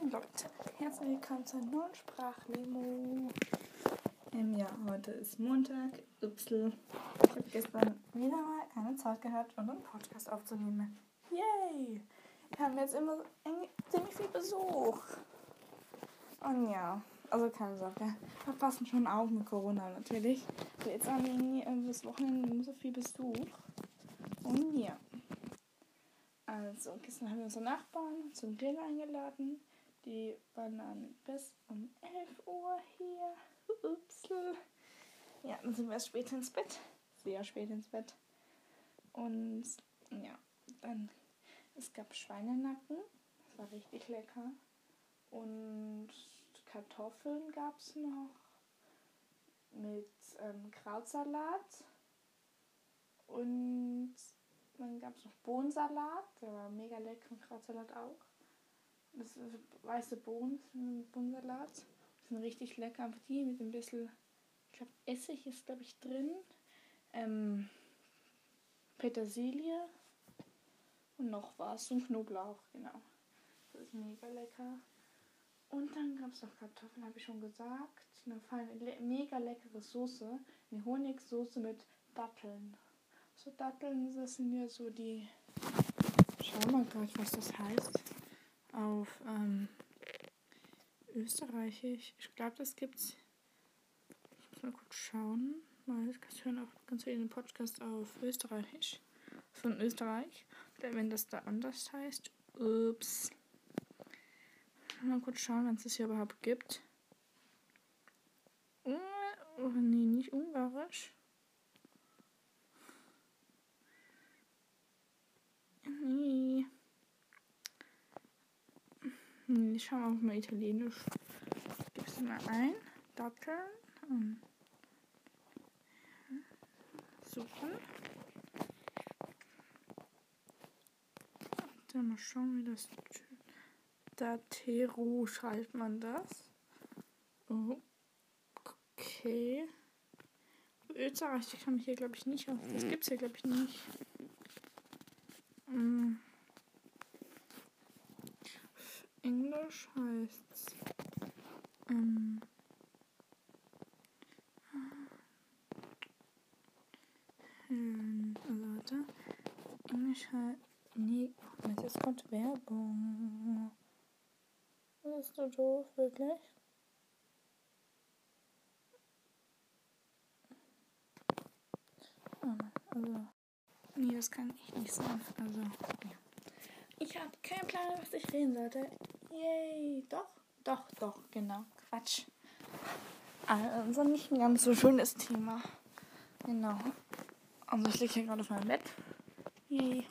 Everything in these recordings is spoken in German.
Moin Leute, herzlich willkommen zur neuen Sprachlemo. Ähm, ja, heute ist Montag. Upsel. Ich habe gestern wieder mal keine Zeit gehabt, um einen Podcast aufzunehmen. Yay! Wir haben jetzt immer ziemlich viel Besuch. Und ja, also keine Sorge. Wir passen schon auf mit Corona natürlich. Aber jetzt haben wir das Wochenende so viel Besuch. Und ja. Also, gestern haben wir unsere Nachbarn zum Grill eingeladen. Die dann bis um 11 Uhr hier. Upsel. Ja, dann sind wir erst spät ins Bett. Sehr spät ins Bett. Und ja, dann, es gab Schweinenacken. Das war richtig lecker. Und Kartoffeln gab es noch. Mit ähm, Krautsalat. Und dann gab es noch Bohnensalat, der war mega lecker und Krautsalat auch. Das ist weiße Bohnen, Bohnensalat. Sind richtig lecker, einfach die mit ein bisschen, ich glaube Essig ist glaube ich drin. Ähm, Petersilie und noch was und Knoblauch, genau. Das ist mega lecker. Und dann gab es noch Kartoffeln, habe ich schon gesagt. Eine feine, le mega leckere Soße. Eine Honigsoße mit Datteln. So Datteln, das sind ja so die. Schau mal gleich, was das heißt. Auf ähm, Österreichisch. Ich glaube, das gibt's. Ich muss mal kurz schauen. Mal, ich hören auch ganz viele den Podcast auf Österreichisch. Von Österreich. Wenn das da anders heißt. Ups. Mal kurz schauen, wenn es das hier überhaupt gibt. Oh nee, nicht ungarisch. Nee. Ich schaue auch mal italienisch. Gib's mal ein. Datteln. Und suchen. Dann mal schauen, wie das. Datero schreibt man das. Okay. Österreich, die kann ich hier glaube ich nicht auf. Das gibt's hier glaube ich nicht. Mm. Englisch heißt's. Ähm, ähm, also warte. Englisch heißt. Nee, jetzt kommt Werbung. Das ist so doof, wirklich. Oh, also. Nee, das kann ich nicht sein. Also, ja. Ich habe keinen Plan, was ich reden sollte. Yay. Doch, doch, doch, genau. Quatsch. Also nicht ein ganz so schönes Thema. Genau. Also ich liege hier gerade auf meinem Bett. Yay.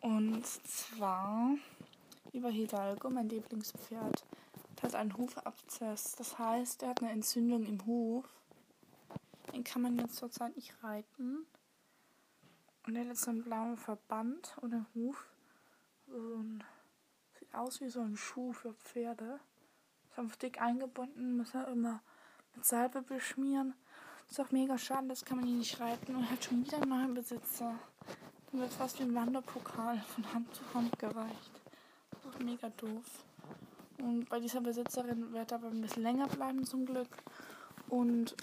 Und zwar über Hidalgo, mein Lieblingspferd. Der hat einen Hufabzess. Das heißt, er hat eine Entzündung im Huf. Den kann man jetzt zurzeit nicht reiten. Und der hat so einen blauen Verband oder Huf. So ein, sieht aus wie so ein Schuh für Pferde. Ist einfach dick eingebunden, muss er immer mit Salbe beschmieren. Ist auch mega schade, das kann man hier nicht reiten. Und hat schon wieder einen neuen Besitzer. Dann wird fast wie ein Wanderpokal von Hand zu Hand gereicht. Ist mega doof. Und bei dieser Besitzerin wird er aber ein bisschen länger bleiben zum Glück. Und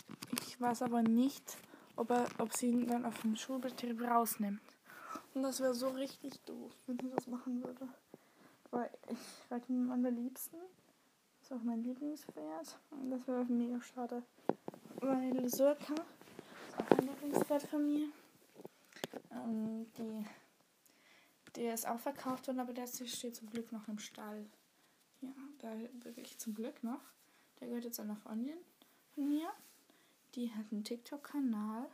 ich weiß aber nicht, ob, er, ob sie ihn dann auf dem Schulbetrieb rausnimmt. Und das wäre so richtig doof, wenn sie das machen würde. Weil ich reite ihn am liebsten. Das ist auch mein Lieblingspferd. Und das wäre mega schade. Weil Surka ist auch ein Lieblingspferd von mir. Ähm, die, der ist auch verkauft worden, aber der steht zum Glück noch im Stall. Ja, da wirklich zum Glück noch. Der gehört jetzt einer Freundin von mir. Die hat einen TikTok-Kanal.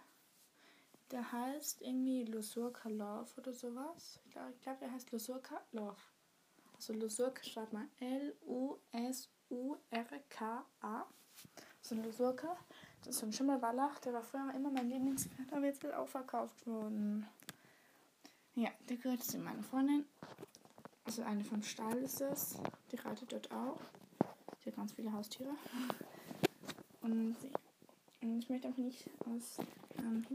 Der heißt irgendwie Lusurka Love oder sowas. Ich glaube, glaub, der heißt Lusurka Love. Also Lusurka schreibt man L-U-S-U-R-K-A. So Lusurka. Das ist so ein Schimmelwallach. Der war früher immer mein Lieblingspferd, aber jetzt ist auch verkauft worden. Ja, der gehört zu meiner Freundin. Also eine vom Stall ist es. Die reitet dort auch. Die hat ganz viele Haustiere. Und ich möchte einfach nicht aus ähm,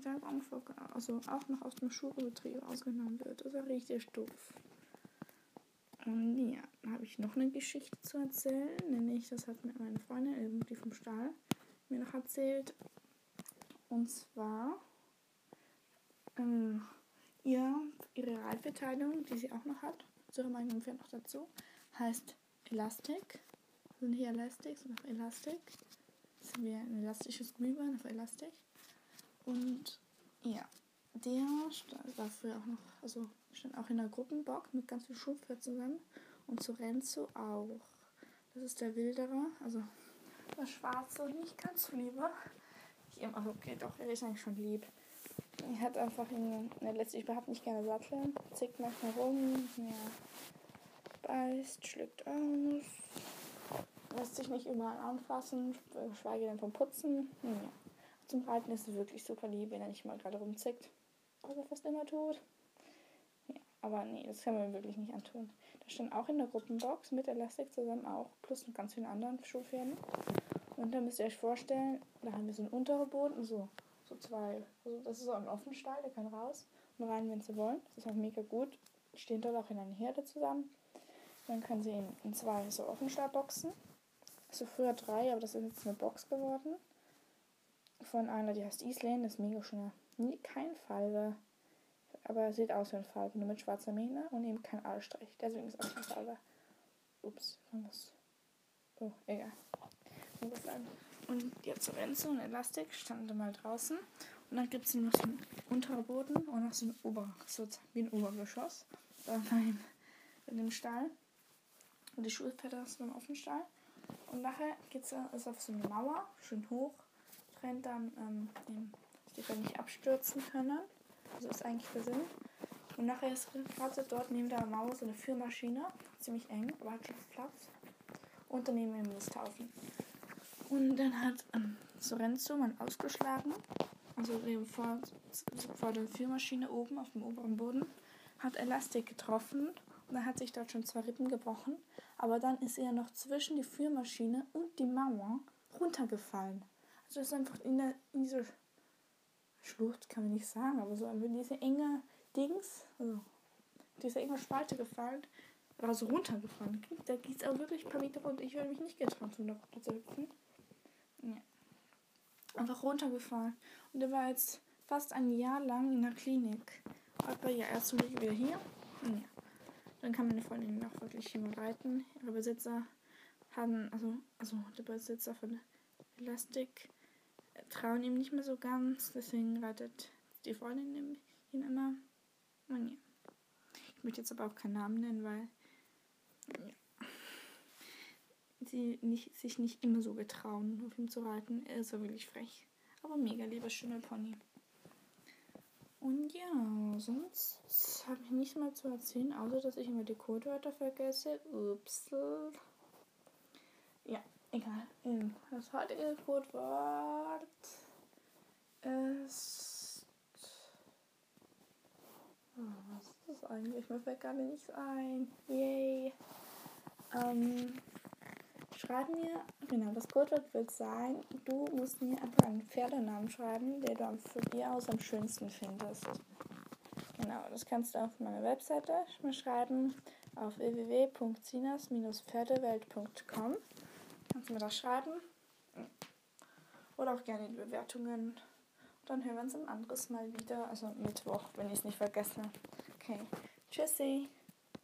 also auch noch aus dem Schulbetrieb ausgenommen wird. Das ist richtig doof. Und ja, habe ich noch eine Geschichte zu erzählen, nämlich das hat mir meine Freundin, irgendwie vom Stall, mir noch erzählt. Und zwar ähm, ihr, ihre Reitbeteiligung, die sie auch noch hat, zu ihrer Meinung ungefähr noch dazu, heißt Elastic. Sind hier Elastics und auch Elastic. Das ist wie ein elastisches Glühwein auf Elastic. Und ja, der war früher auch noch, also stand auch in der Gruppenbock mit ganz viel Schulpferd zusammen. Und zu Renzo auch. Das ist der Wilderer, also der Schwarze und nicht ganz so lieber. Ich, also okay, doch, er ist eigentlich schon lieb. Er hat einfach ihn, er lässt sich überhaupt nicht gerne satteln, zickt manchmal rum, ja, beißt, schlägt aus, lässt sich nicht überall anfassen, schweige denn vom Putzen. Ja. Zum Reiten ist es wirklich super lieb, wenn er nicht mal gerade rumzickt, was er fast immer tut. Aber nee, das kann man wirklich nicht antun. Da stand auch in der Gruppenbox mit Elastik zusammen auch, plus noch ganz vielen anderen Schulpferden. Und dann müsst ihr euch vorstellen, da haben wir so einen unteren Boden, so, so zwei, also das ist so ein Offenstall, der kann raus und rein, wenn sie wollen. Das ist auch mega gut. Stehen dort auch in einer Herde zusammen. Dann können sie in, in zwei so Offenstallboxen. Also früher drei, aber das ist jetzt eine Box geworden. Von einer, die heißt Islane, das ist mega schön. Nie, kein Falbe. Aber sieht aus wie ein Falbe, nur mit schwarzer Mähne und eben kein Aalstrich. Deswegen ist auch kein Falbe. Ups, was? Oh, egal. Und jetzt so Enzo und Elastik standen mal draußen. Und dann gibt es noch so einen unteren Boden und noch so ein Ober, so wie ein Obergeschoss. Da in, in dem Stall. Und die Schulpferde sind im Offenstall. Und nachher geht es auf so eine Mauer, schön hoch. Trennt dann, ähm, dass die dann nicht abstürzen können. Also ist eigentlich der Sinn. Und nachher ist gerade dort neben der Mauer so eine Führmaschine. Ziemlich eng, aber hat schon Platz. Und daneben im Misthaufen. Und dann hat ähm, Sorenzo mal ausgeschlagen, also vor, vor der Führmaschine oben auf dem oberen Boden, hat Elastik getroffen und dann hat sich dort schon zwei Rippen gebrochen. Aber dann ist er noch zwischen die Führmaschine und die Mauer runtergefallen. Also ist einfach in, der, in diese Schlucht, kann man nicht sagen, aber so in diese enge Dings, also diese enge Spalte gefallen, also runtergefallen. Da geht es auch wirklich ein paar Meter runter. Ich würde mich nicht getraut, um da zu hüpfen. Ja. Einfach runtergefallen. Und er war jetzt fast ein Jahr lang in der Klinik. Aber ja, erst zum Glück wieder hier. Ja. Dann kann meine Freundin auch wirklich hier mal reiten. Ihre Besitzer haben, also, also der Besitzer von Elastik äh, trauen ihm nicht mehr so ganz. Deswegen reitet die Freundin ihn immer. Und ja. Ich möchte jetzt aber auch keinen Namen nennen, weil ja sie nicht, sich nicht immer so getrauen, auf ihm zu reiten. Er ist ja wirklich frech. Aber mega lieber Schimmelpony. Und ja, sonst habe ich nichts mehr zu erzählen, außer dass ich immer die Codewörter vergesse. Ups. Ja, egal. Das heutige Codewort ist. Oh, was ist das eigentlich? Mir fällt gar nichts ein. Yay. Ähm. Schreib mir, genau, das Codewort wird sein, du musst mir einfach einen Pferdenamen schreiben, der du von dir aus am schönsten findest. Genau, das kannst du auf meiner Webseite schreiben, auf www.zinas-pferdewelt.com. Kannst du mir das schreiben. Oder auch gerne die Bewertungen. Dann hören wir uns ein anderes Mal wieder, also Mittwoch, wenn ich es nicht vergesse. Okay, tschüssi.